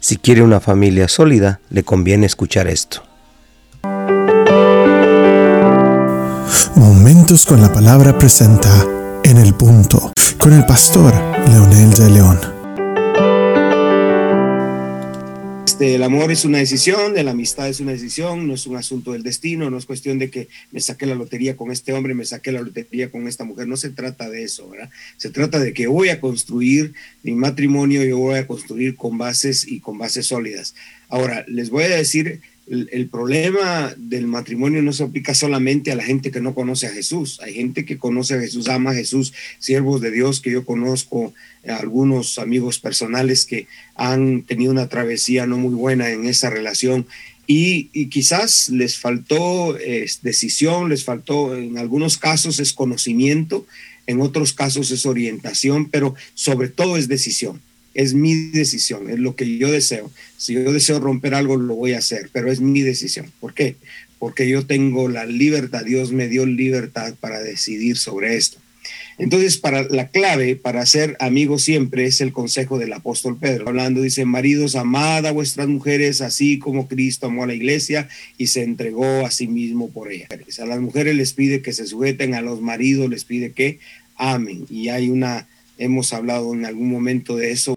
Si quiere una familia sólida, le conviene escuchar esto. Momentos con la palabra presenta En el punto con el pastor Leonel de León. El amor es una decisión, la amistad es una decisión, no es un asunto del destino, no es cuestión de que me saqué la lotería con este hombre, me saqué la lotería con esta mujer, no se trata de eso, ¿verdad? Se trata de que voy a construir mi matrimonio, yo voy a construir con bases y con bases sólidas. Ahora, les voy a decir el, problema del matrimonio no se aplica solamente a la gente que no conoce a Jesús. Hay gente que conoce a Jesús, ama a Jesús, siervos de Dios que yo conozco, eh, algunos amigos personales que han tenido una travesía no muy buena en esa relación y, quizás les faltó decisión, les faltó, en algunos casos es conocimiento, en otros casos es orientación, pero sobre todo es decisión es mi decisión, es lo que yo deseo. Si yo deseo romper algo, lo voy a hacer, pero es mi decisión. ¿Por qué? Porque yo tengo la libertad, Dios me dio libertad para decidir sobre esto. Entonces, para la clave para ser amigos siempre es el consejo del apóstol Pedro. Hablando, dice, maridos, amad a vuestras mujeres así como Cristo amó a la iglesia y se entregó a sí mismo por ella. A las mujeres les pide que se sujeten, a los maridos les pide que amen. Y hay una, hemos hablado en algún momento de eso.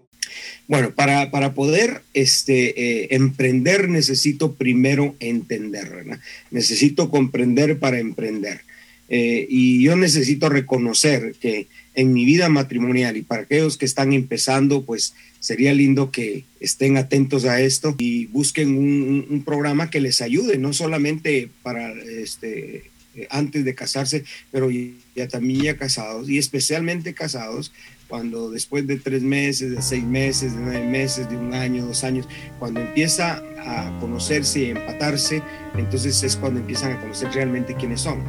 Bueno, para, para poder este, eh, emprender necesito primero entender, ¿verdad? Necesito comprender para emprender. Eh, y yo necesito reconocer que en mi vida matrimonial y para aquellos que están empezando, pues sería lindo que estén atentos a esto y busquen un, un programa que les ayude, no solamente para este, eh, antes de casarse, pero ya también ya casados y especialmente casados cuando después de tres meses, de seis meses, de nueve meses, de un año, dos años, cuando empieza a conocerse y empatarse, entonces es cuando empiezan a conocer realmente quiénes son.